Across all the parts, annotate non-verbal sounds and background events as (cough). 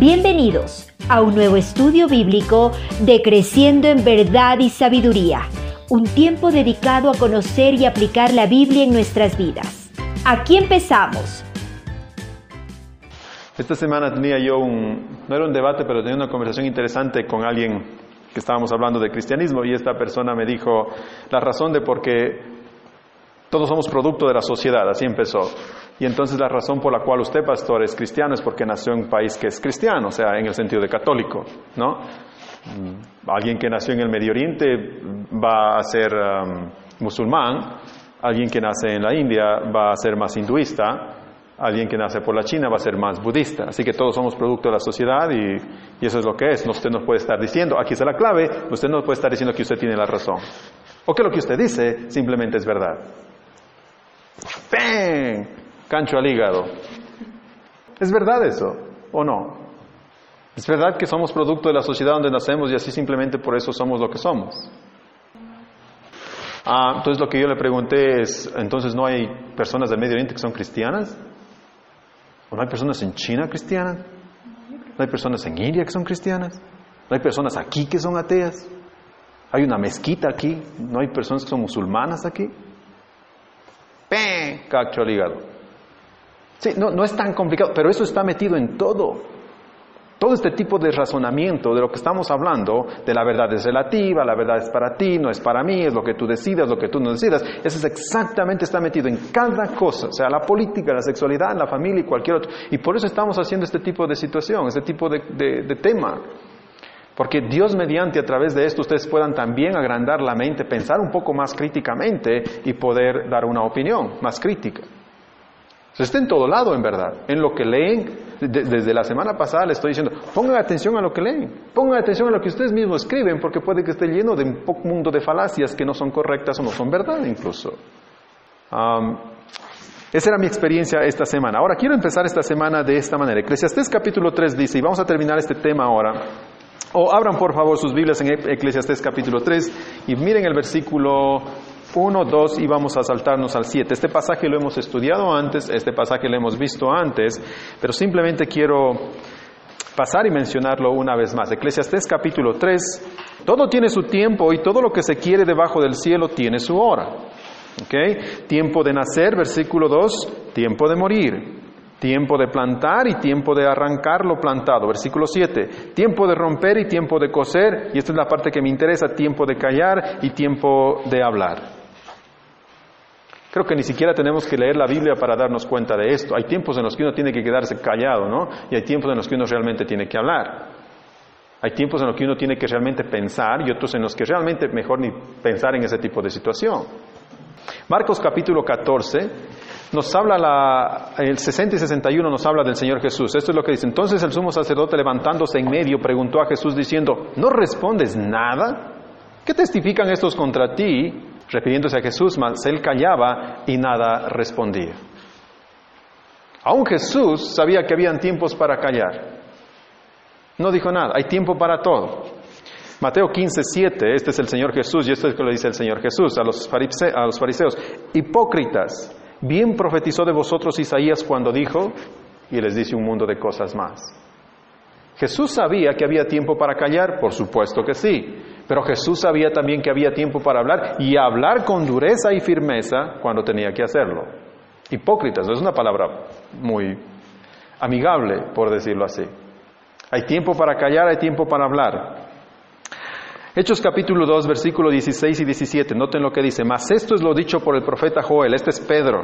Bienvenidos a un nuevo estudio bíblico de Creciendo en Verdad y Sabiduría, un tiempo dedicado a conocer y aplicar la Biblia en nuestras vidas. Aquí empezamos. Esta semana tenía yo un, no era un debate, pero tenía una conversación interesante con alguien que estábamos hablando de cristianismo y esta persona me dijo la razón de por qué todos somos producto de la sociedad, así empezó. Y entonces la razón por la cual usted, pastor, es cristiano es porque nació en un país que es cristiano, o sea, en el sentido de católico, ¿no? Mm, alguien que nació en el Medio Oriente va a ser um, musulmán, alguien que nace en la India va a ser más hinduista, alguien que nace por la China va a ser más budista. Así que todos somos producto de la sociedad y, eso es lo que es. Usted nos puede estar diciendo, aquí está la clave, usted no puede estar diciendo que usted tiene la razón. O que lo que usted dice simplemente es verdad. ¡Bang! Cancho al hígado. ¿Es verdad eso o no? ¿Es verdad que somos producto de la sociedad donde nacemos y así simplemente por eso somos lo que somos? Ah, entonces lo que yo le pregunté es, entonces no hay personas del Medio Oriente que son cristianas? ¿O no hay personas en China cristianas? ¿No hay personas en India que son cristianas? ¿No hay personas aquí que son ateas? ¿Hay una mezquita aquí? ¿No hay personas que son musulmanas aquí? ¡Peh! Cacho al hígado. Sí, no, no es tan complicado, pero eso está metido en todo. Todo este tipo de razonamiento de lo que estamos hablando, de la verdad es relativa, la verdad es para ti, no es para mí, es lo que tú decidas, lo que tú no decidas, eso es exactamente está metido en cada cosa, sea, la política, la sexualidad, la familia y cualquier otro. Y por eso estamos haciendo este tipo de situación, este tipo de, de, de tema. Porque Dios mediante a través de esto ustedes puedan también agrandar la mente, pensar un poco más críticamente y poder dar una opinión más crítica. Se está en todo lado, en verdad. En lo que leen, desde la semana pasada les estoy diciendo, pongan atención a lo que leen, pongan atención a lo que ustedes mismos escriben, porque puede que esté lleno de un mundo de falacias que no son correctas o no son verdad incluso. Esa era mi experiencia esta semana. Ahora quiero empezar esta semana de esta manera. Eclesiastés capítulo 3 dice, y vamos a terminar este tema ahora. O abran por favor sus Biblias en Eclesiastés capítulo 3 y miren el versículo 1, 2 y vamos a saltarnos al 7. Este pasaje lo hemos estudiado antes, este pasaje lo hemos visto antes, pero simplemente quiero pasar y mencionarlo una vez más. Eclesiastés capítulo 3, todo tiene su tiempo y todo lo que se quiere debajo del cielo tiene su hora. ¿Okay? Tiempo de nacer, versículo 2, tiempo de morir. Tiempo de plantar y tiempo de arrancar lo plantado. Versículo 7. Tiempo de romper y tiempo de coser. Y esta es la parte que me interesa. Tiempo de callar y tiempo de hablar. Creo que ni siquiera tenemos que leer la Biblia para darnos cuenta de esto. Hay tiempos en los que uno tiene que quedarse callado, ¿no? Y hay tiempos en los que uno realmente tiene que hablar. Hay tiempos en los que uno tiene que realmente pensar y otros en los que realmente mejor ni pensar en ese tipo de situación. Marcos capítulo 14 nos habla la, el 60 y 61 nos habla del Señor Jesús. Esto es lo que dice. Entonces el sumo sacerdote levantándose en medio preguntó a Jesús diciendo, ¿no respondes nada? ¿Qué testifican estos contra ti? Refiriéndose a Jesús, mas él callaba y nada respondía. Aún Jesús sabía que habían tiempos para callar. No dijo nada, hay tiempo para todo. Mateo 15, 7, este es el Señor Jesús y esto es lo que le dice el Señor Jesús a los, a los fariseos. Hipócritas, bien profetizó de vosotros Isaías cuando dijo, y les dice un mundo de cosas más. Jesús sabía que había tiempo para callar, por supuesto que sí, pero Jesús sabía también que había tiempo para hablar y hablar con dureza y firmeza cuando tenía que hacerlo. Hipócritas, no es una palabra muy amigable, por decirlo así. Hay tiempo para callar, hay tiempo para hablar. Hechos capítulo 2, versículo 16 y 17, noten lo que dice, mas esto es lo dicho por el profeta Joel, este es Pedro.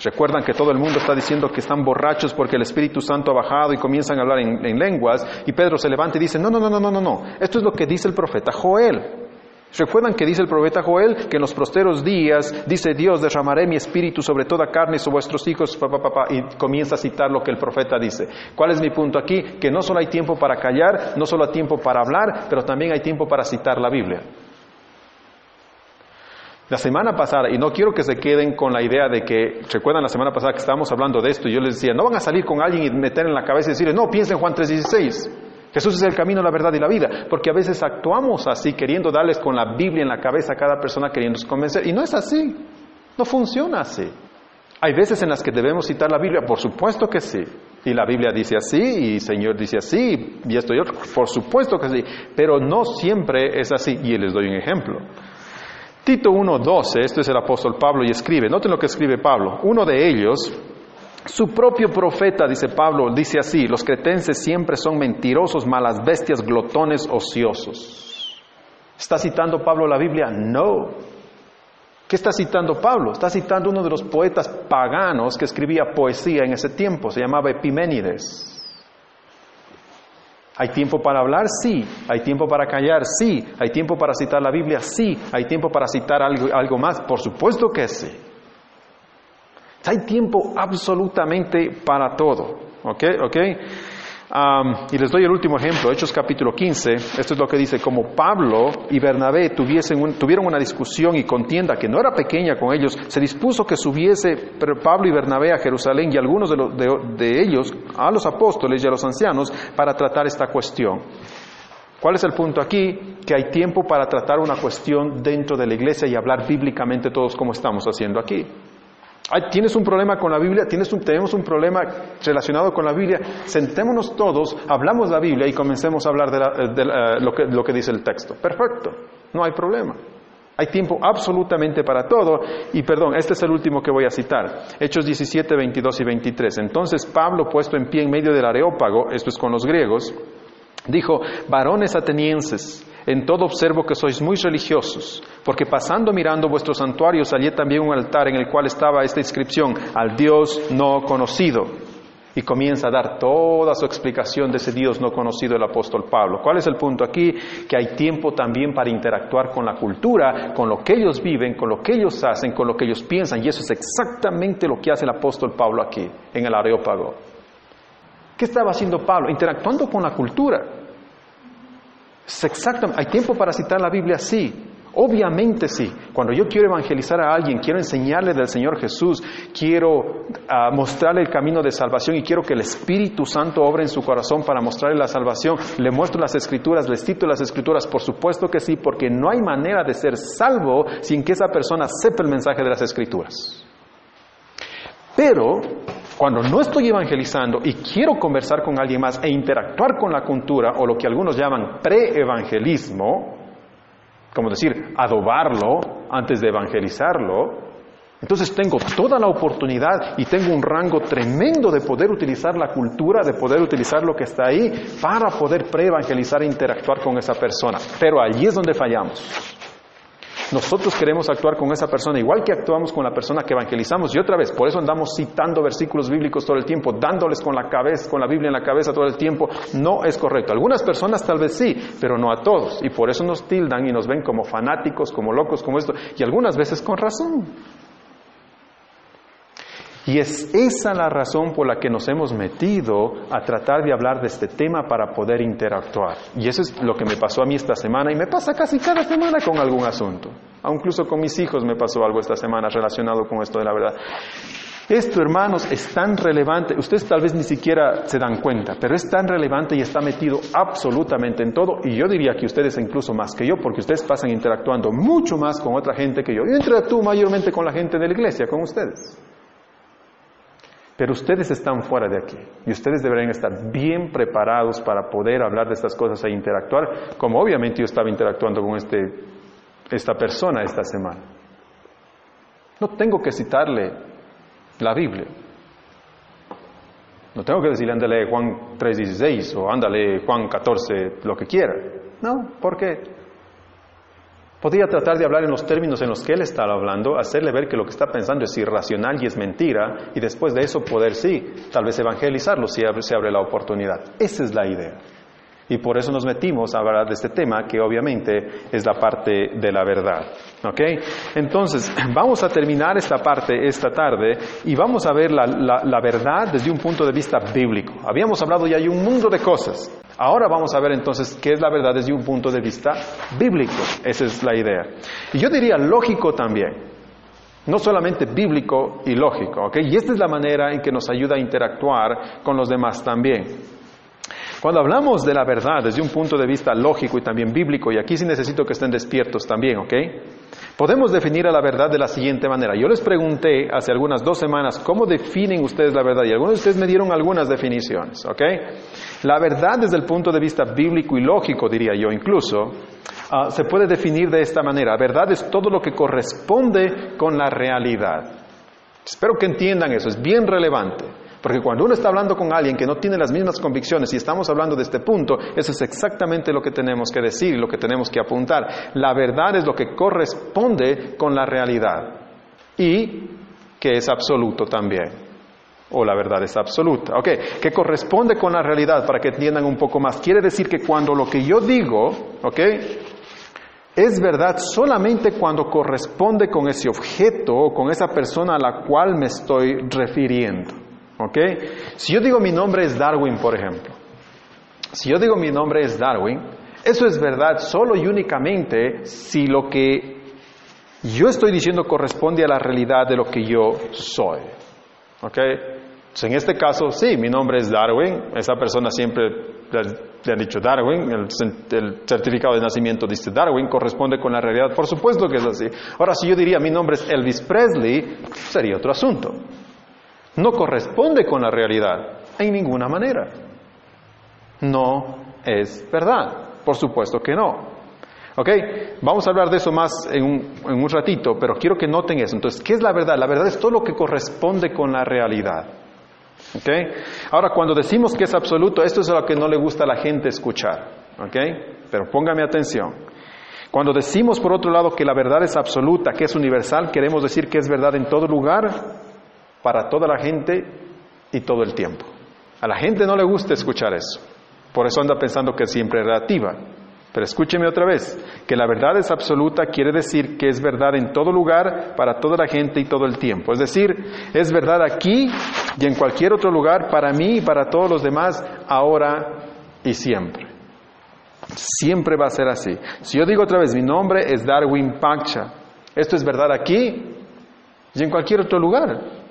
Recuerdan que todo el mundo está diciendo que están borrachos porque el Espíritu Santo ha bajado y comienzan a hablar en, en lenguas, y Pedro se levanta y dice, no, no, no, no, no, no, no, esto es lo que dice el profeta Joel. ¿Recuerdan que dice el profeta Joel que en los posteros días dice Dios derramaré mi espíritu sobre toda carne sobre vuestros hijos y comienza a citar lo que el profeta dice? ¿Cuál es mi punto aquí? Que no solo hay tiempo para callar, no solo hay tiempo para hablar, pero también hay tiempo para citar la Biblia. La semana pasada, y no quiero que se queden con la idea de que, recuerdan la semana pasada que estábamos hablando de esto, y yo les decía, no van a salir con alguien y meter en la cabeza y decirle, no, piensa en Juan 3.16. Jesús es el camino, la verdad y la vida, porque a veces actuamos así, queriendo darles con la Biblia en la cabeza a cada persona, queriéndose convencer, y no es así, no funciona así. Hay veces en las que debemos citar la Biblia, por supuesto que sí, Y la Biblia dice así, y Señor dice así, y esto y otro. Por supuesto que sí, pero no siempre es así. Y les doy un ejemplo. Tito 1.12, esto es el apóstol Pablo y escribe, noten lo que escribe Pablo. Uno de ellos, su propio profeta, dice Pablo, dice así, los cretenses siempre son mentirosos, malas bestias, glotones, ociosos. ¿Está citando Pablo la Biblia? No. ¿Qué está citando Pablo? Está citando uno de los poetas paganos que escribía poesía en ese tiempo, se llamaba Epiménides. ¿Hay tiempo para hablar? Sí. ¿Hay tiempo para callar? Sí. ¿Hay tiempo para citar la Biblia? Sí. ¿Hay tiempo para citar algo, algo más? Por supuesto que sí. Hay tiempo absolutamente para todo. ¿Ok? ¿Ok? y les doy el último ejemplo, Hechos capítulo 15. Esto es lo que dice, como Pablo y Bernabé tuvieron una discusión y contienda que no era pequeña con ellos, se dispuso que subiese Pablo y Bernabé a Jerusalén y algunos de, de ellos a los apóstoles y a los ancianos para tratar esta cuestión. ¿Cuál es el punto aquí? Que hay tiempo para tratar una cuestión dentro de la iglesia y hablar bíblicamente todos como estamos haciendo aquí. ¿Tienes un problema con la Biblia? ¿Tienes un, ¿Tenemos un problema relacionado con la Biblia? Sentémonos todos, hablamos la Biblia y comencemos a hablar de, lo, que, lo que dice el texto. Perfecto, no hay problema. Hay tiempo absolutamente para todo. Y perdón, este es el último que voy a citar. Hechos 17, 22 y 23. Entonces Pablo, puesto en pie en medio del areópago, esto es con los griegos, dijo, varones atenienses, en todo observo que sois muy religiosos, porque pasando mirando vuestros santuarios hallé también un altar en el cual estaba esta inscripción, al Dios no conocido. Y comienza a dar toda su explicación de ese Dios no conocido el apóstol Pablo. ¿Cuál es el punto aquí? Que hay tiempo también para interactuar con la cultura, con lo que ellos viven, con lo que ellos hacen, con lo que ellos piensan. Y eso es exactamente lo que hace el apóstol Pablo aquí, en el Areópago. ¿Qué estaba haciendo Pablo? Interactuando con la cultura. Exactamente. ¿Hay tiempo para citar la Biblia? Sí. Obviamente sí. Cuando yo quiero evangelizar a alguien, quiero enseñarle del Señor Jesús, quiero ah, mostrarle el camino de salvación y quiero que el Espíritu Santo obre en su corazón para mostrarle la salvación, le muestro las escrituras, le cito las escrituras, por supuesto que sí, porque no hay manera de ser salvo sin que esa persona sepa el mensaje de las escrituras. Pero cuando no estoy evangelizando y quiero conversar con alguien más e interactuar con la cultura, o lo que algunos llaman pre-evangelismo, como decir, adobarlo antes de evangelizarlo, entonces tengo toda la oportunidad y tengo un rango tremendo de poder utilizar la cultura, de poder utilizar lo que está ahí para poder pre-evangelizar e interactuar con esa persona. Pero allí es donde fallamos. Nosotros queremos actuar con esa persona igual que actuamos con la persona que evangelizamos. Y otra vez, por eso andamos citando versículos bíblicos todo el tiempo, dándoles con la cabeza, con la Biblia en la cabeza todo el tiempo. No es correcto. Algunas personas tal vez sí, pero no a todos. Y por eso nos tildan y nos ven como fanáticos, como locos, como esto. Y algunas veces con razón. Y es esa la razón por la que nos hemos metido a tratar de hablar de este tema para poder interactuar. Y eso es lo que me pasó a mí esta semana y me pasa casi cada semana con algún asunto. incluso con mis hijos me pasó algo esta semana relacionado con esto de la verdad. Esto, hermanos, es tan relevante, ustedes tal vez ni siquiera se dan cuenta, pero es tan relevante y está metido absolutamente en todo, y yo diría que ustedes incluso más que yo, porque ustedes pasan interactuando mucho más con otra gente que yo. Yo interactúo mayormente con la gente de la iglesia, con ustedes. Pero ustedes están fuera de aquí y ustedes deberían estar bien preparados para poder hablar de estas cosas e interactuar, como obviamente yo estaba interactuando con este, esta persona esta semana. No tengo que citarle la Biblia. No tengo que decirle, ándale Juan 3.16 o ándale Juan 14, lo que quiera. No, ¿por qué? Podría tratar de hablar en los términos en los que él estaba hablando, hacerle ver que lo que está pensando es irracional y es mentira, y después de eso poder sí, tal vez evangelizarlo si se abre la oportunidad. Esa es la idea. Y por eso nos metimos a hablar de este tema, que obviamente es la parte de la verdad. ¿Ok? Entonces, (clears throat) vamos a terminar esta parte esta tarde y vamos a ver la, la, verdad desde un punto de vista bíblico. Habíamos hablado ya de un mundo de cosas. Ahora vamos a ver entonces qué es la verdad desde un punto de vista bíblico. Esa es la idea. Y yo diría lógico también. No solamente bíblico y lógico, ¿ok? Y esta es la manera en que nos ayuda a interactuar con los demás también. Cuando hablamos de la verdad desde un punto de vista lógico y también bíblico, y aquí sí necesito que estén despiertos también, ¿ok? Podemos definir a la verdad de la siguiente manera. Yo les pregunté hace algunas dos semanas cómo definen ustedes la verdad y algunos de ustedes me dieron algunas definiciones, ¿ok? La verdad desde el punto de vista bíblico y lógico, diría yo incluso, ah, se puede definir de esta manera. Verdad es todo lo que corresponde con la realidad. Espero que entiendan eso, es bien relevante. Porque cuando uno está hablando con alguien que no tiene las mismas convicciones y estamos hablando de este punto, eso es exactamente lo que tenemos que decir, lo que tenemos que apuntar. La verdad es lo que corresponde con la realidad y que es absoluto también. O la verdad es absoluta. Ok, que corresponde con la realidad para que entiendan un poco más. Quiere decir que cuando lo que yo digo, ok, es verdad solamente cuando corresponde con ese objeto o con esa persona a la cual me estoy refiriendo. ¿Ok? Si yo digo mi nombre es Darwin, por ejemplo, si yo digo mi nombre es Darwin, eso es verdad solo y únicamente si lo que yo estoy diciendo corresponde a la realidad de lo que yo soy. ¿Ok? en este caso, sí, mi nombre es Darwin, esa persona siempre le, ha dicho Darwin, el, el, certificado de nacimiento dice Darwin, corresponde con la realidad, por supuesto que es así. Ahora, si yo diría mi nombre es Elvis Presley, sería otro asunto no corresponde con la realidad en ninguna manera. No es verdad, por supuesto que no. ¿Ok? Vamos a hablar de eso más en un, ratito, pero quiero que noten eso. Entonces, ¿qué es la verdad? La verdad es todo lo que corresponde con la realidad. ¿Ok? Ahora, cuando decimos que es absoluto, esto es lo que no le gusta a la gente escuchar. ¿Ok? Pero póngame atención. Cuando decimos, por otro lado, que la verdad es absoluta, que es universal, queremos decir que es verdad en todo lugar, para toda la gente y todo el tiempo. A la gente no le gusta escuchar eso. Por eso anda pensando que es siempre relativa. Pero escúcheme otra vez, que la verdad es absoluta quiere decir que es verdad en todo lugar, para toda la gente y todo el tiempo. Es decir, es verdad aquí y en cualquier otro lugar, para mí y para todos los demás, ahora y siempre. Siempre va a ser así. Si yo digo otra vez, mi nombre es Darwin Pacha, esto es verdad aquí y en cualquier otro lugar.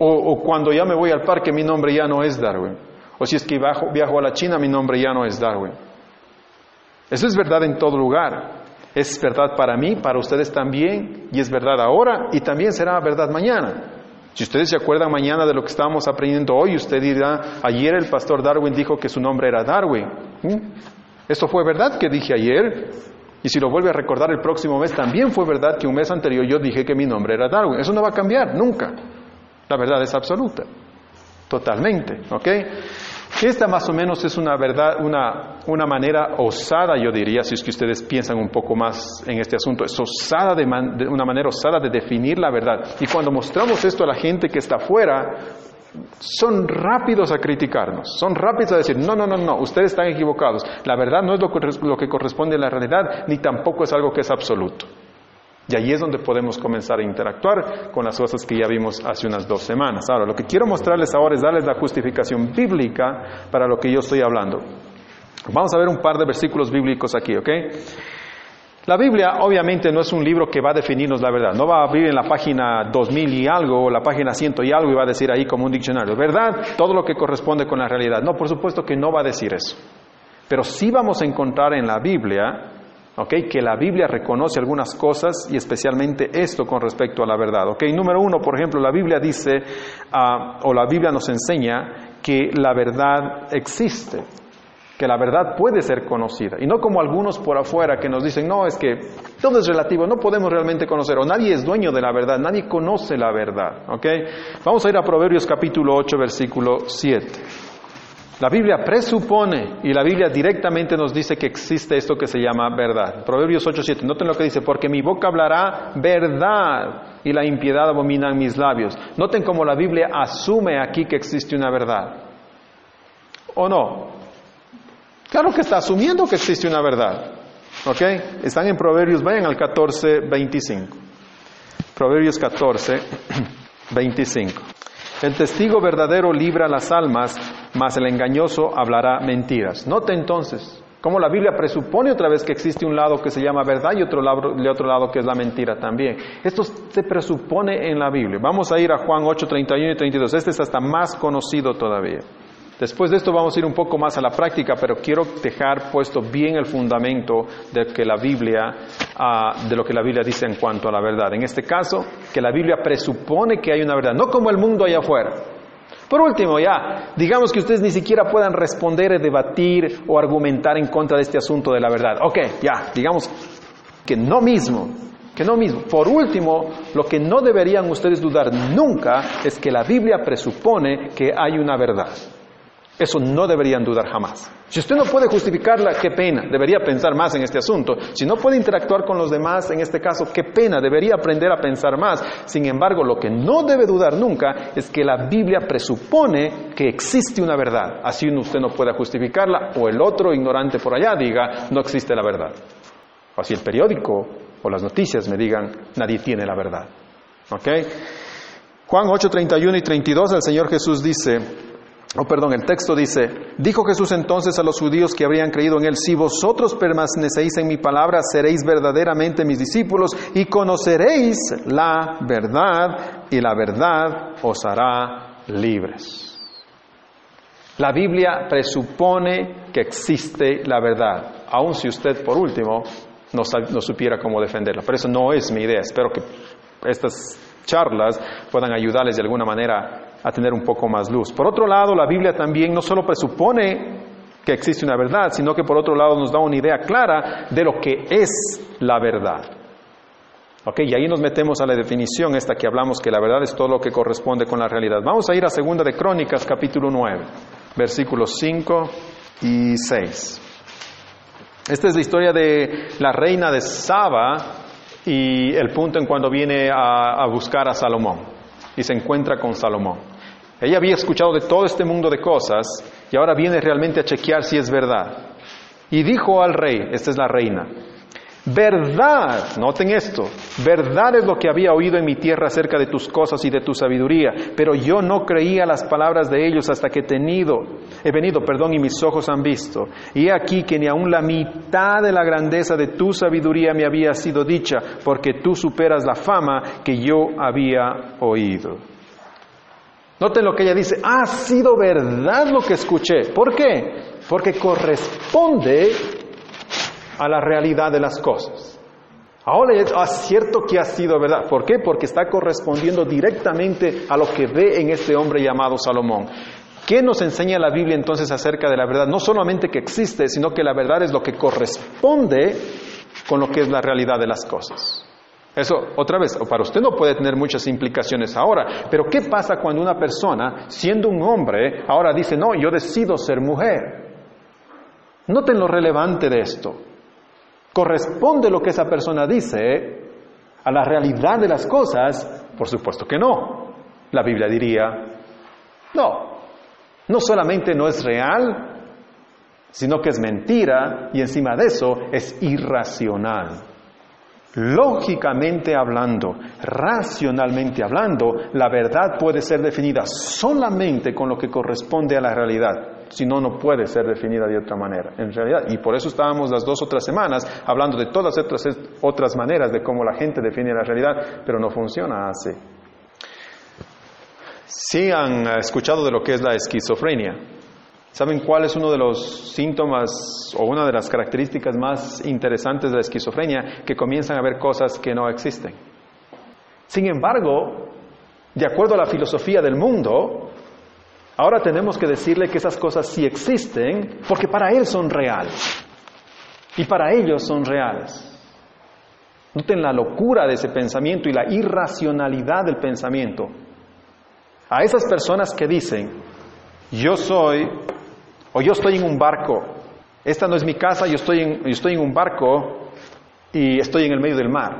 O, cuando ya me voy al parque, mi nombre ya no es Darwin. O si es que viajo, viajo a la China, mi nombre ya no es Darwin. Eso es verdad en todo lugar. Es verdad para mí, para ustedes también, y es verdad ahora y también será verdad mañana. Si ustedes se acuerdan mañana de lo que estábamos aprendiendo hoy, usted dirá, ayer el pastor Darwin dijo que su nombre era Darwin. ¿Mm? ¿Esto fue verdad que dije ayer? Y si lo vuelve a recordar el próximo mes, también fue verdad que un mes anterior yo dije que mi nombre era Darwin. Eso no va a cambiar, nunca. La verdad es absoluta, totalmente, ¿ok? Esta más o menos es una verdad, una, una manera osada, yo diría, si es que ustedes piensan un poco más en este asunto, es osada de, una manera osada de definir la verdad. Y cuando mostramos esto a la gente que está afuera, son rápidos a criticarnos, son rápidos a decir, no, no, no, no, ustedes están equivocados. La verdad no es lo que corresponde a la realidad, ni tampoco es algo que es absoluto. Y ahí es donde podemos comenzar a interactuar con las cosas que ya vimos hace unas dos semanas. Ahora, lo que quiero mostrarles ahora es darles la justificación bíblica para lo que yo estoy hablando. Vamos a ver un par de versículos bíblicos aquí, ¿ok? La Biblia obviamente no es un libro que va a definirnos la verdad. No va a abrir en la página 2000 y algo o la página 100 y algo y va a decir ahí como un diccionario, ¿verdad? Todo lo que corresponde con la realidad. No, por supuesto que no va a decir eso. Pero sí vamos a encontrar en la Biblia que la Biblia reconoce algunas cosas y especialmente esto con respecto a la verdad. Número uno, por ejemplo, la Biblia dice, ah, o la Biblia nos enseña que la verdad existe, que la verdad puede ser conocida. Y no como algunos por afuera que nos dicen, no, es que todo es relativo, no podemos realmente conocer, o nadie es dueño de la verdad, nadie conoce la verdad. Vamos a ir a Proverbios capítulo 8, versículo 7. La Biblia presupone y la Biblia directamente nos dice que existe esto que se llama verdad. Proverbios 8:7. Noten lo que dice, porque mi boca hablará verdad y la impiedad abomina mis labios. Noten cómo la Biblia asume aquí que existe una verdad. ¿O no? Claro que está asumiendo que existe una verdad. ¿Ok? Están en Proverbios, vayan al 14:25. Proverbios 14:25. El testigo verdadero libra las almas, mas el engañoso hablará mentiras. Note entonces cómo la Biblia presupone otra vez que existe un lado que se llama verdad y otro lado, otro lado que es la mentira también. Esto se presupone en la Biblia. Vamos a ir a Juan 8, 31 y 32. Este es hasta más conocido todavía. Después de esto vamos a ir un poco más a la práctica, pero quiero dejar puesto bien el fundamento de que la Biblia, ah, de lo que la Biblia dice en cuanto a la verdad. En este caso, que la Biblia presupone que hay una verdad, no como el mundo allá afuera. Por último, ya, digamos que ustedes ni siquiera puedan responder, debatir o argumentar en contra de este asunto de la verdad. Ok, ya, digamos que no mismo, que no mismo. Por último, lo que no deberían ustedes dudar nunca es que la Biblia presupone que hay una verdad. Eso no deberían dudar jamás. Si usted no puede justificarla, qué pena, debería pensar más en este asunto. Si no puede interactuar con los demás, en este caso, qué pena, debería aprender a pensar más. Sin embargo, lo que no debe dudar nunca es que la Biblia presupone que existe una verdad. Así usted no pueda justificarla o el otro ignorante por allá diga, no existe la verdad. O así el periódico o las noticias me digan, nadie tiene la verdad. ¿Ok? Juan 8, 31 y 32, el Señor Jesús dice, Oh, perdón, el texto dice, dijo Jesús entonces a los judíos que habrían creído en él, si vosotros permanecéis en mi palabra, seréis verdaderamente mis discípulos y conoceréis la verdad y la verdad os hará libres. La Biblia presupone que existe la verdad, aun si usted por último no, no supiera cómo defenderla. Pero eso no es mi idea. Espero que estas charlas puedan ayudarles de alguna manera a tener un poco más luz. Por otro lado, la Biblia también no solo presupone que existe una verdad, sino que por otro lado nos da una idea clara de lo que es la verdad. Ok, y ahí nos metemos a la definición esta que hablamos que la verdad es todo lo que corresponde con la realidad. Vamos a ir a Segunda de Crónicas, capítulo 9, versículos 5 y 6. Esta es la historia de la reina de Saba y el punto en cuando viene a buscar a Salomón y se encuentra con Salomón. Ella había escuchado de todo este mundo de cosas y ahora viene realmente a chequear si es verdad. Y dijo al rey, esta es la reina, verdad, noten esto, verdad es lo que había oído en mi tierra acerca de tus cosas y de tu sabiduría, pero yo no creía las palabras de ellos hasta que he tenido, he venido, perdón, y mis ojos han visto. Y he aquí que ni aun la mitad de la grandeza de tu sabiduría me había sido dicha, porque tú superas la fama que yo había oído. Noten lo que ella dice, ha sido verdad lo que escuché. ¿Por qué? Porque corresponde a la realidad de las cosas. Ahora es ah, cierto que ha sido verdad. ¿Por qué? Porque está correspondiendo directamente a lo que ve en este hombre llamado Salomón. ¿Qué nos enseña la Biblia entonces acerca de la verdad? No solamente que existe, sino que la verdad es lo que corresponde con lo que es la realidad de las cosas. Eso, otra vez, para usted no puede tener muchas implicaciones ahora, pero ¿qué pasa cuando una persona, siendo un hombre, ahora dice, no, yo decido ser mujer? Noten lo relevante de esto. ¿Corresponde lo que esa persona dice a la realidad de las cosas? Por supuesto que no. La Biblia diría, no, no solamente no es real, sino que es mentira y encima de eso es irracional. Lógicamente hablando, racionalmente hablando, la verdad puede ser definida solamente con lo que corresponde a la realidad, si no, no puede ser definida de otra manera, en realidad. Y por eso estábamos las dos otras semanas hablando de todas otras, otras maneras de cómo la gente define la realidad, pero no funciona así. Si han escuchado de lo que es la esquizofrenia, ¿Saben cuál es uno de los síntomas o una de las características más interesantes de la esquizofrenia? Que comienzan a ver cosas que no existen. Sin embargo, de acuerdo a la filosofía del mundo, ahora tenemos que decirle que esas cosas sí existen porque para él son reales. Y para ellos son reales. Noten la locura de ese pensamiento y la irracionalidad del pensamiento. A esas personas que dicen, yo soy o yo estoy en un barco, esta no es mi casa, yo estoy en, yo estoy en un barco y estoy en el medio del mar.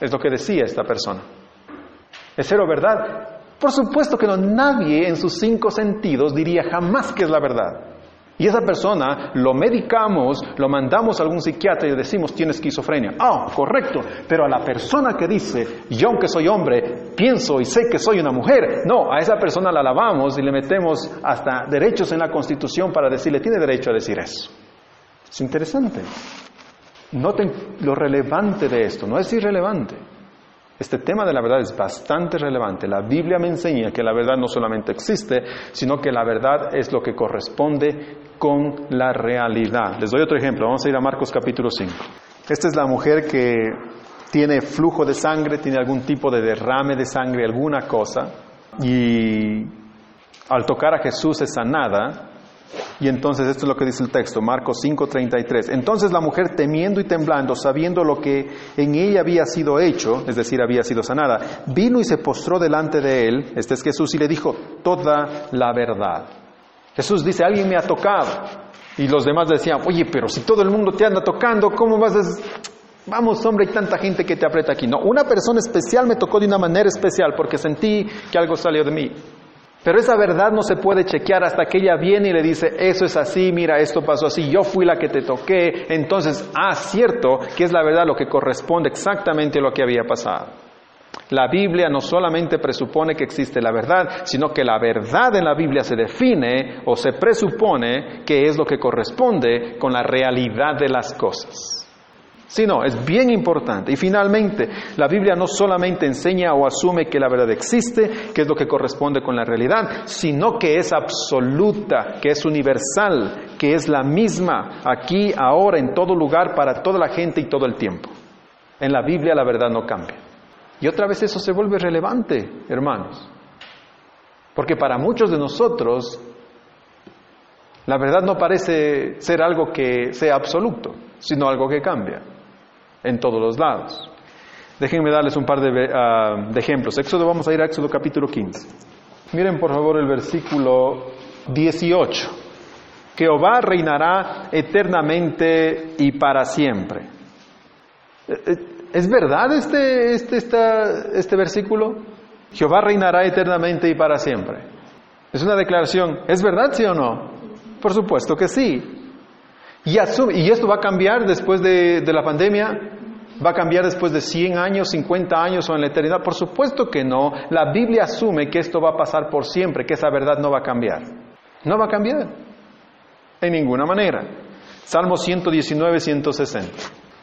Es lo que decía esta persona. ¿Es cero verdad? Por supuesto que no, nadie en sus cinco sentidos diría jamás que es la verdad. Y esa persona lo medicamos, lo mandamos a algún psiquiatra y le decimos tiene esquizofrenia. Ah, correcto. Pero a la persona que dice, yo aunque soy hombre, pienso y sé que soy una mujer, no, a esa persona la lavamos y le metemos hasta derechos en la constitución para decirle tiene derecho a decir eso. Es interesante. Noten lo relevante de esto, no es irrelevante. Este tema de la verdad es bastante relevante. La Biblia me enseña que la verdad no solamente existe, sino que la verdad es lo que corresponde con la realidad. Les doy otro ejemplo. Vamos a ir a Marcos capítulo 5. Esta es la mujer que tiene flujo de sangre, tiene algún tipo de derrame de sangre, alguna cosa, y al tocar a Jesús es sanada, y entonces esto es lo que dice el texto, Marcos 5:33. Entonces la mujer temiendo y temblando, sabiendo lo que en ella había sido hecho, es decir, había sido sanada, vino y se postró delante de él, este es Jesús, y le dijo toda la verdad. Jesús dice, alguien me ha tocado. Y los demás decían, oye, pero si todo el mundo te anda tocando, ¿cómo vas a... Vamos, hombre, hay tanta gente que te aprieta aquí. No, una persona especial me tocó de una manera especial porque sentí que algo salió de mí. Pero esa verdad no se puede chequear hasta que ella viene y le dice, eso es así, mira, esto pasó así, yo fui la que te toqué. Entonces, ah, cierto que es la verdad lo que corresponde exactamente a lo que había pasado. La Biblia no solamente presupone que existe la verdad, sino que la verdad en la Biblia se define o se presupone que es lo que corresponde con la realidad de las cosas. Sí, no, es bien importante. Y finalmente, la Biblia no solamente enseña o asume que la verdad existe, que es lo que corresponde con la realidad, sino que es absoluta, que es universal, que es la misma aquí, ahora, en todo lugar, para toda la gente y todo el tiempo. En la Biblia la verdad no cambia. Y otra vez eso se vuelve relevante, hermanos. Porque para muchos de nosotros, la verdad no parece ser algo que sea absoluto, sino algo que cambia en todos los lados. Déjenme darles un par ah, de, ejemplos. Éxodo, vamos a ir a Éxodo capítulo 15. Miren por favor el versículo 18. Jehová reinará eternamente y para siempre. Eh, eh, ¿Es verdad este, este, este versículo? Jehová reinará eternamente y para siempre. Es una declaración. ¿Es verdad, sí o no? Por supuesto que sí. Y, ¿Y esto va a cambiar después de, la pandemia? ¿Va a cambiar después de 100 años, 50 años o en la eternidad? Por supuesto que no. La Biblia asume que esto va a pasar por siempre, que esa verdad no va a cambiar. No va a cambiar. En ninguna manera. Salmo 119, 160.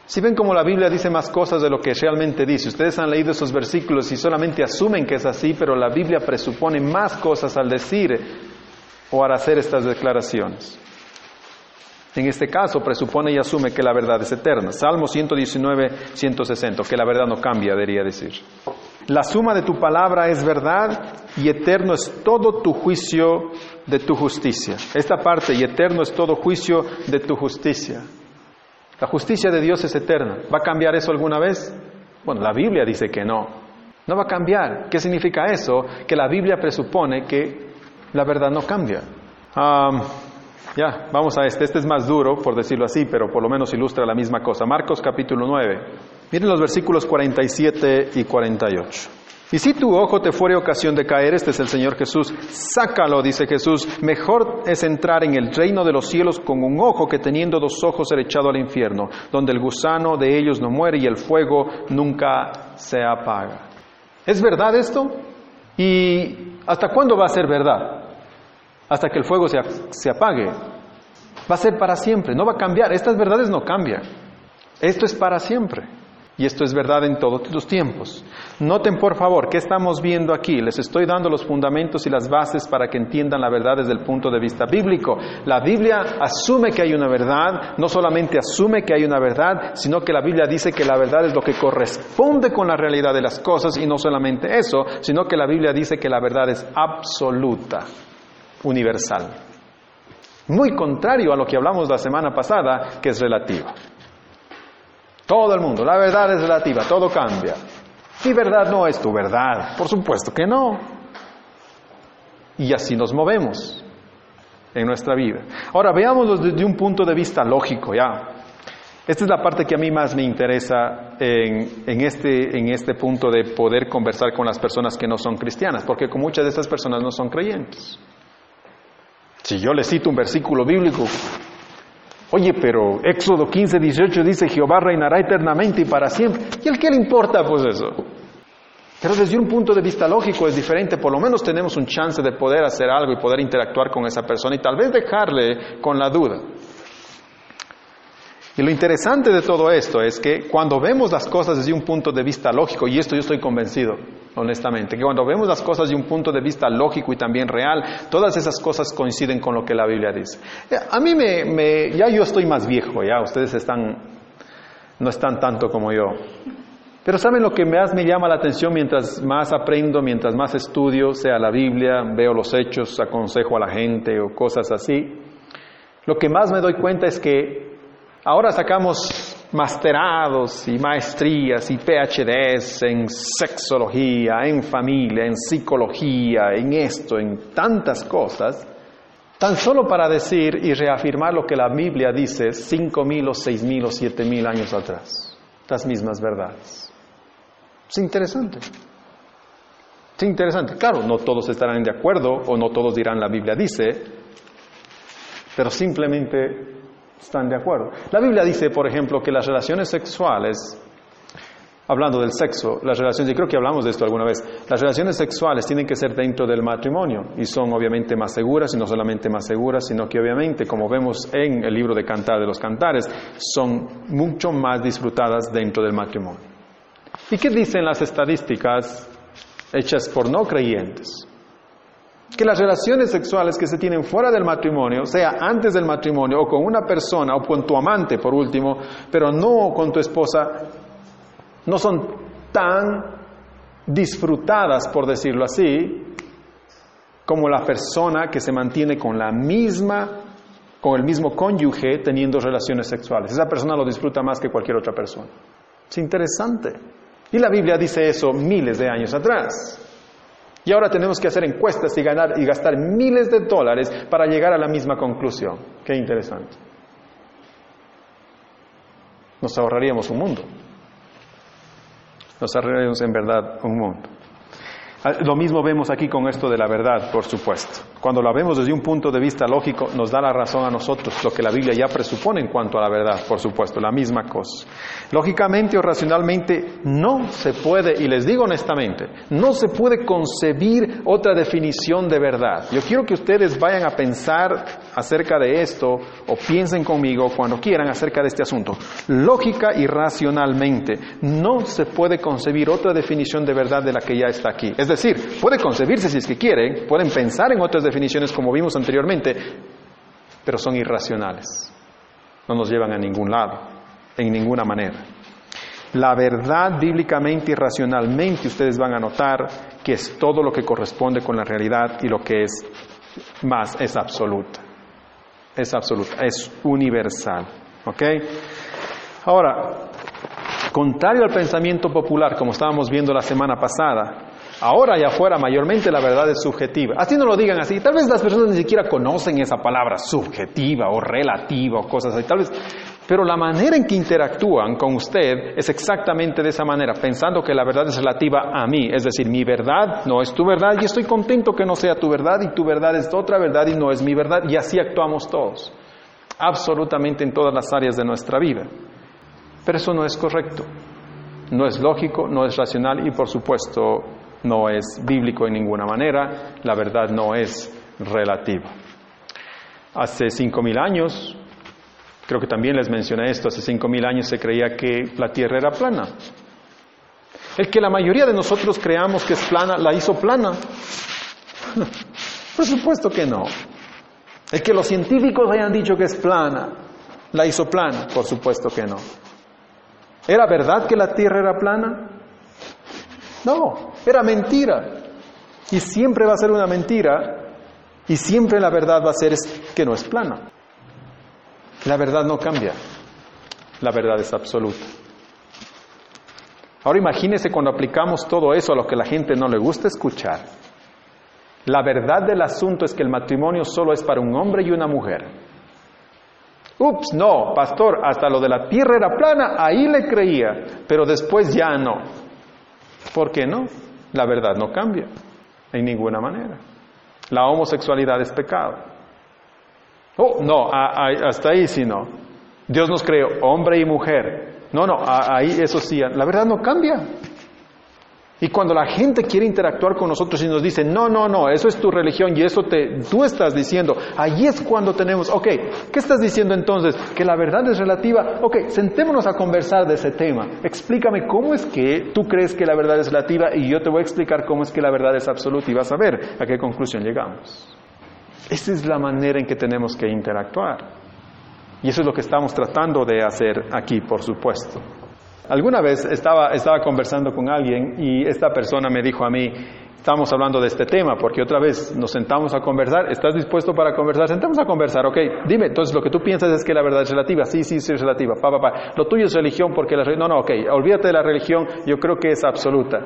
Si ven como la Biblia dice más cosas de lo que realmente dice, ustedes han leído esos versículos y solamente asumen que es así, pero la Biblia presupone más cosas al decir o al hacer estas declaraciones. En este caso presupone y asume que la verdad es eterna. Salmo 119, 160, que la verdad no cambia, debería decir. La suma de tu palabra es verdad y eterno es todo tu juicio de tu justicia. Esta parte, y eterno es todo juicio de tu justicia. La justicia de Dios es eterna. ¿Va a cambiar eso alguna vez? Bueno, la Biblia dice que no. No va a cambiar. ¿Qué significa eso? Que la Biblia presupone que la verdad no cambia. Ya, vamos a este. Este es más duro, por decirlo así, pero por lo menos ilustra la misma cosa. Marcos capítulo 9. Miren los versículos 47 y 48. Y si tu ojo te fuere ocasión de caer, este es el Señor Jesús, sácalo, dice Jesús. Mejor es entrar en el reino de los cielos con un ojo que teniendo dos ojos ser echado al infierno, donde el gusano de ellos no muere y el fuego nunca se apaga. ¿Es verdad esto? ¿Y hasta cuándo va a ser verdad? Hasta que el fuego se, apague. Va a ser para siempre, no va a cambiar. Estas verdades no cambian. Esto es para siempre. Y esto es verdad en todos los tiempos. Noten por favor, ¿qué estamos viendo aquí? Les estoy dando los fundamentos y las bases para que entiendan la verdad desde el punto de vista bíblico. La Biblia asume que hay una verdad, no solamente asume que hay una verdad, sino que la Biblia dice que la verdad es lo que corresponde con la realidad de las cosas y no solamente eso, sino que la Biblia dice que la verdad es absoluta universal. Muy contrario a lo que hablamos la semana pasada, que es relativa. Todo el mundo, la verdad es relativa, todo cambia. Mi verdad no es tu verdad, por supuesto que no. Y así nos movemos en nuestra vida. Ahora veámoslo desde un punto de vista lógico, ya. Esta es la parte que a mí más me interesa en, este, en este punto de poder conversar con las personas que no son cristianas, porque muchas de estas personas no son creyentes. Si yo le cito un versículo bíblico, oye, pero Éxodo 15, 18 dice, Jehová reinará eternamente y para siempre. ¿Y al qué le importa pues eso? Pero desde un punto de vista lógico es diferente, por lo menos tenemos un chance de poder hacer algo y poder interactuar con esa persona y tal vez dejarle con la duda. Y lo interesante de todo esto es que cuando vemos las cosas desde un punto de vista lógico, y esto yo estoy convencido, honestamente, que cuando vemos las cosas desde un punto de vista lógico y también real, todas esas cosas coinciden con lo que la Biblia dice. A mí me, ya yo estoy más viejo, ya ustedes están, no están tanto como yo. Pero ¿saben lo que más me llama la atención mientras más aprendo, mientras más estudio, sea la Biblia, veo los hechos, aconsejo a la gente o cosas así? Lo que más me doy cuenta es que Ahora sacamos masterados y maestrías y PhDs en sexología, en familia, en psicología, en esto, en tantas cosas, tan solo para decir y reafirmar lo que la Biblia dice cinco mil o seis mil o siete mil años atrás, las mismas verdades. Es interesante. Es interesante. Claro, no todos estarán de acuerdo o no todos dirán la Biblia dice, pero simplemente están de acuerdo. La Biblia dice, por ejemplo, que las relaciones sexuales, hablando del sexo, las relaciones, y creo que hablamos de esto alguna vez, las relaciones sexuales tienen que ser dentro del matrimonio y son obviamente más seguras, y no solamente más seguras, sino que obviamente, como vemos en el libro de Cantar de los Cantares, son mucho más disfrutadas dentro del matrimonio. ¿Y qué dicen las estadísticas hechas por no creyentes? Que las relaciones sexuales que se tienen fuera del matrimonio, sea antes del matrimonio o con una persona o con tu amante por último, pero no con tu esposa, no son tan disfrutadas, por decirlo así, como la persona que se mantiene con la misma, con el mismo cónyuge teniendo relaciones sexuales. Esa persona lo disfruta más que cualquier otra persona. Es interesante. Y la Biblia dice eso miles de años atrás. Y ahora tenemos que hacer encuestas y ganar y gastar miles de dólares para llegar a la misma conclusión. Qué interesante. Nos ahorraríamos un mundo. Nos ahorraríamos en verdad un mundo. Ah, lo mismo vemos aquí con esto de la verdad, por supuesto. Cuando la vemos desde un punto de vista lógico, nos da la razón a nosotros, lo que la Biblia ya presupone en cuanto a la verdad, por supuesto, la misma cosa. Lógicamente o racionalmente no se puede, y les digo honestamente, no se puede concebir otra definición de verdad. Yo quiero que ustedes vayan a pensar acerca de esto o piensen conmigo cuando quieran acerca de este asunto. Lógica y racionalmente no se puede concebir otra definición de verdad de la que ya está aquí. Decir, puede concebirse si es que quieren, pueden pensar en otras definiciones como vimos anteriormente, pero son irracionales. No nos llevan a ningún lado, en ninguna manera. La verdad bíblicamente y racionalmente ustedes van a notar que es todo lo que corresponde con la realidad y lo que es más es absoluta. Es absoluta, es universal. ¿Ok? Ahora, contrario al pensamiento popular, como estábamos viendo la semana pasada, Ahora y afuera mayormente la verdad es subjetiva. Así no lo digan así. Tal vez las personas ni siquiera conocen esa palabra subjetiva o relativa o cosas así. Tal vez, pero la manera en que interactúan con usted es exactamente de esa manera, pensando que la verdad es relativa a mí. Es decir, mi verdad no es tu verdad y estoy contento que no sea tu verdad y tu verdad es otra verdad y no es mi verdad. Y así actuamos todos. Absolutamente en todas las áreas de nuestra vida. Pero eso no es correcto. No es lógico, no es racional y por supuesto no es bíblico en ninguna manera, la verdad no es relativa. Hace cinco mil años, creo que también les mencioné esto, hace cinco mil años se creía que la Tierra era plana. El que la mayoría de nosotros creamos que es plana, la hizo plana. (laughs) Por supuesto que no. El que los científicos hayan dicho que es plana, la hizo plana. Por supuesto que no. ¿Era verdad que la Tierra era plana? No, era mentira. Y siempre va a ser una mentira. Y siempre la verdad va a ser que no es plana. La verdad no cambia. La verdad es absoluta. Ahora imagínese cuando aplicamos todo eso a lo que la gente no le gusta escuchar. La verdad del asunto es que el matrimonio solo es para un hombre y una mujer. Ups, no, pastor, hasta lo de la tierra era plana, ahí le creía, pero después ya no. ¿Por qué no? La verdad no cambia en ninguna manera. La homosexualidad es pecado. Oh, no, hasta ahí sí no. Dios nos creó hombre y mujer. No, no, ahí eso sí, la verdad no cambia. Y cuando la gente quiere interactuar con nosotros y nos dice, no, no, no, eso es tu religión y eso te, tú estás diciendo, ahí es cuando tenemos, ok, ¿qué estás diciendo entonces? Que la verdad es relativa. Ok, sentémonos a conversar de ese tema. Explícame cómo es que tú crees que la verdad es relativa y yo te voy a explicar cómo es que la verdad es absoluta y vas a ver a qué conclusión llegamos. Esa es la manera en que tenemos que interactuar. Y eso es lo que estamos tratando de hacer aquí, por supuesto. Alguna vez estaba, estaba conversando con alguien y esta persona me dijo a mí, estamos hablando de este tema, porque otra vez nos sentamos a conversar, ¿estás dispuesto para conversar? Sentamos a conversar, ok, dime, entonces lo que tú piensas es que la verdad es relativa, sí, sí, sí es relativa, pa, pa, pa. lo tuyo es religión porque la no, no, ok, olvídate de la religión, yo creo que es absoluta.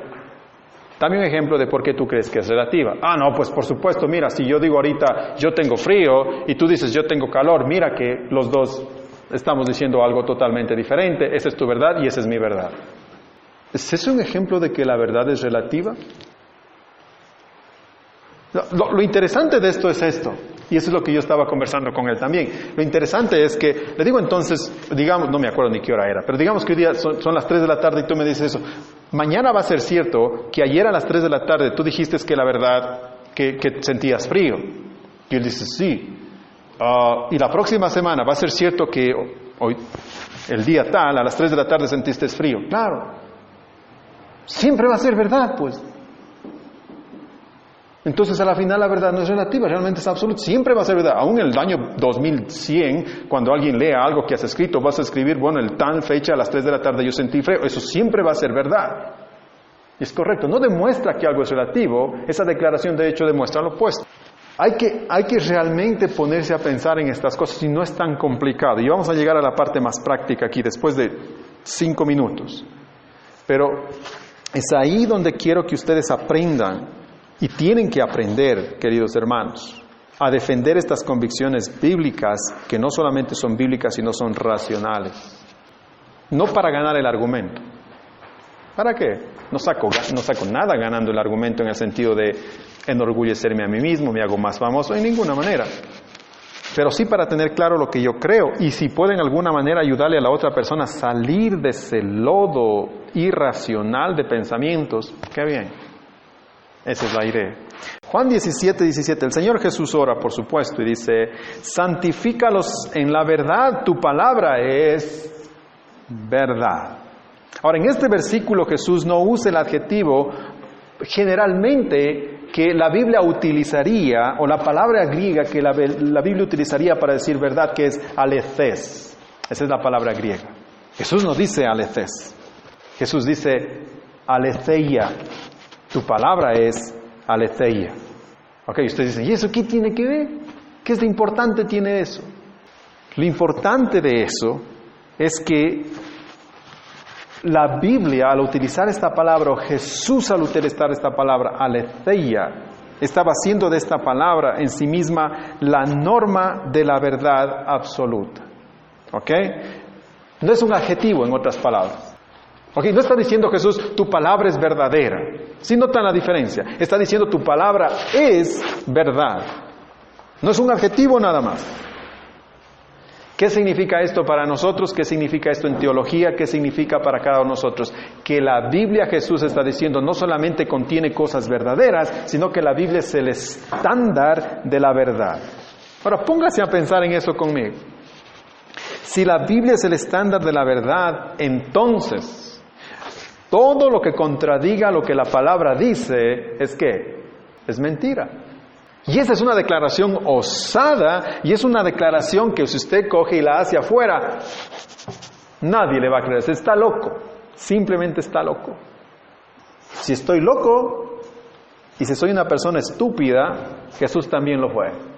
Dame un ejemplo de por qué tú crees que es relativa. Ah, no, pues por supuesto, mira, si yo digo ahorita yo tengo frío y tú dices yo tengo calor, mira que los dos estamos diciendo algo totalmente diferente, esa es tu verdad y esa es mi verdad. ¿Es ese un ejemplo de que la verdad es relativa? Lo, interesante de esto es esto, y eso es lo que yo estaba conversando con él también. Lo interesante es que, le digo entonces, digamos, no me acuerdo ni qué hora era, pero digamos que hoy día son, las 3 de la tarde y tú me dices eso. Mañana va a ser cierto que ayer a las 3 de la tarde tú dijiste que la verdad, que, que sentías frío. Y él dice, sí, Ah, y la próxima semana va a ser cierto que hoy, el día tal, a las 3 de la tarde sentiste frío. Claro. Siempre va a ser verdad, pues. Entonces, a la final, la verdad no es relativa, realmente es absoluta. Siempre va a ser verdad. Aún en el año 2100, cuando alguien lea algo que has escrito, vas a escribir, bueno, el tal fecha a las 3 de la tarde yo sentí frío. Eso siempre va a ser verdad. Es correcto. No demuestra que algo es relativo. Esa declaración, de hecho, demuestra lo opuesto. Hay que, hay que realmente ponerse a pensar en estas cosas y no es tan complicado. Y vamos a llegar a la parte más práctica aquí después de cinco minutos. Pero es ahí donde quiero que ustedes aprendan y tienen que aprender, queridos hermanos, a defender estas convicciones bíblicas que no solamente son bíblicas, sino son racionales. No para ganar el argumento. ¿Para qué? No saco, no saco nada ganando el argumento en el sentido de enorgullecerme a mí mismo, me hago más famoso, en ninguna manera. Pero sí para tener claro lo que yo creo y si pueden de alguna manera ayudarle a la otra persona a salir de ese lodo irracional de pensamientos, qué bien. Esa es la idea. Juan 17, 17, el Señor Jesús ora, por supuesto, y dice, santifícalos en la verdad, tu palabra es verdad. Ahora, en este versículo Jesús no usa el adjetivo generalmente que la Biblia utilizaría, o la palabra griega que la, Biblia utilizaría para decir verdad, que es aleces. Esa es la palabra griega. Jesús no dice aleces. Jesús dice aletheia. Tu palabra es aletheia. Ok, ustedes dicen, ¿y eso qué tiene que ver? ¿Qué es lo importante tiene eso? Lo importante de eso es que la Biblia, al utilizar esta palabra, o Jesús al utilizar esta palabra, aletheia, estaba haciendo de esta palabra en sí misma la norma de la verdad absoluta. ¿Ok? No es un adjetivo, en otras palabras. ¿Ok? No está diciendo Jesús, tu palabra es verdadera. Si notan la diferencia. Está diciendo, tu palabra es verdad. No es un adjetivo nada más. ¿Qué significa esto para nosotros? ¿Qué significa esto en teología? ¿Qué significa para cada uno de nosotros? Que la Biblia Jesús está diciendo no solamente contiene cosas verdaderas, sino que la Biblia es el estándar de la verdad. Ahora póngase a pensar en eso conmigo. Si la Biblia es el estándar de la verdad, entonces todo lo que contradiga lo que la palabra dice es que es mentira. Y esa es una declaración osada y es una declaración que si usted coge y la hace afuera, nadie le va a creer. Está loco, simplemente está loco. Si estoy loco y si soy una persona estúpida, Jesús también lo fue.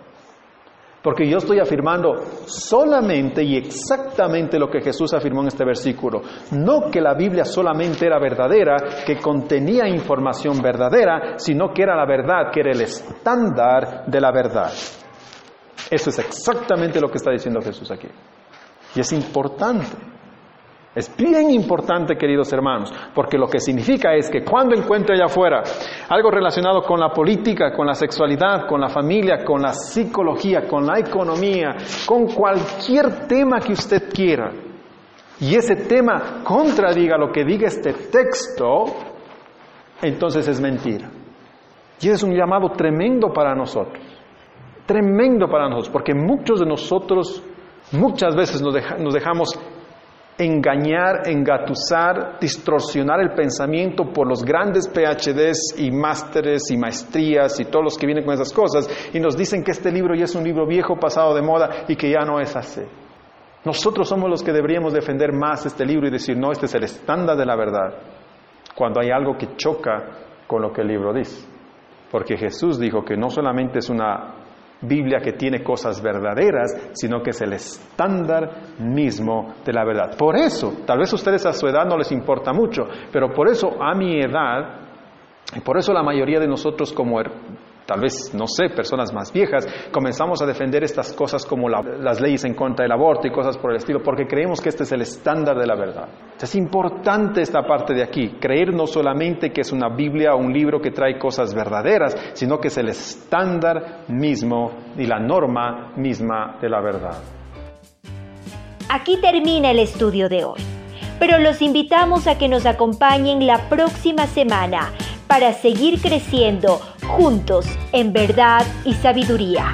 Porque yo estoy afirmando solamente y exactamente lo que Jesús afirmó en este versículo. No que la Biblia solamente era verdadera, que contenía información verdadera, sino que era la verdad, que era el estándar de la verdad. Eso es exactamente lo que está diciendo Jesús aquí. Y es importante. Es bien importante, queridos hermanos, porque lo que significa es que cuando encuentre allá afuera algo relacionado con la política, con la sexualidad, con la familia, con la psicología, con la economía, con cualquier tema que usted quiera, y ese tema contradiga lo que diga este texto, entonces es mentira. Y es un llamado tremendo para nosotros, tremendo para nosotros, porque muchos de nosotros muchas veces nos, dejamos engañar, engatusar, distorsionar el pensamiento por los grandes PhDs y másteres y maestrías y todos los que vienen con esas cosas y nos dicen que este libro ya es un libro viejo, pasado de moda y que ya no es así. Nosotros somos los que deberíamos defender más este libro y decir, no, este es el estándar de la verdad, cuando hay algo que choca con lo que el libro dice. Porque Jesús dijo que no solamente es una Biblia que tiene cosas verdaderas, sino que es el estándar mismo de la verdad. Por eso, tal vez a ustedes a su edad no les importa mucho, pero por eso a mi edad, y por eso la mayoría de nosotros como tal vez, no sé, personas más viejas, comenzamos a defender estas cosas como las leyes en contra del aborto y cosas por el estilo, porque creemos que este es el estándar de la verdad. Es importante esta parte de aquí, creer no solamente que es una Biblia o un libro que trae cosas verdaderas, sino que es el estándar mismo y la norma misma de la verdad. Aquí termina el estudio de hoy, pero los invitamos a que nos acompañen la próxima semana para seguir creciendo juntos en verdad y sabiduría.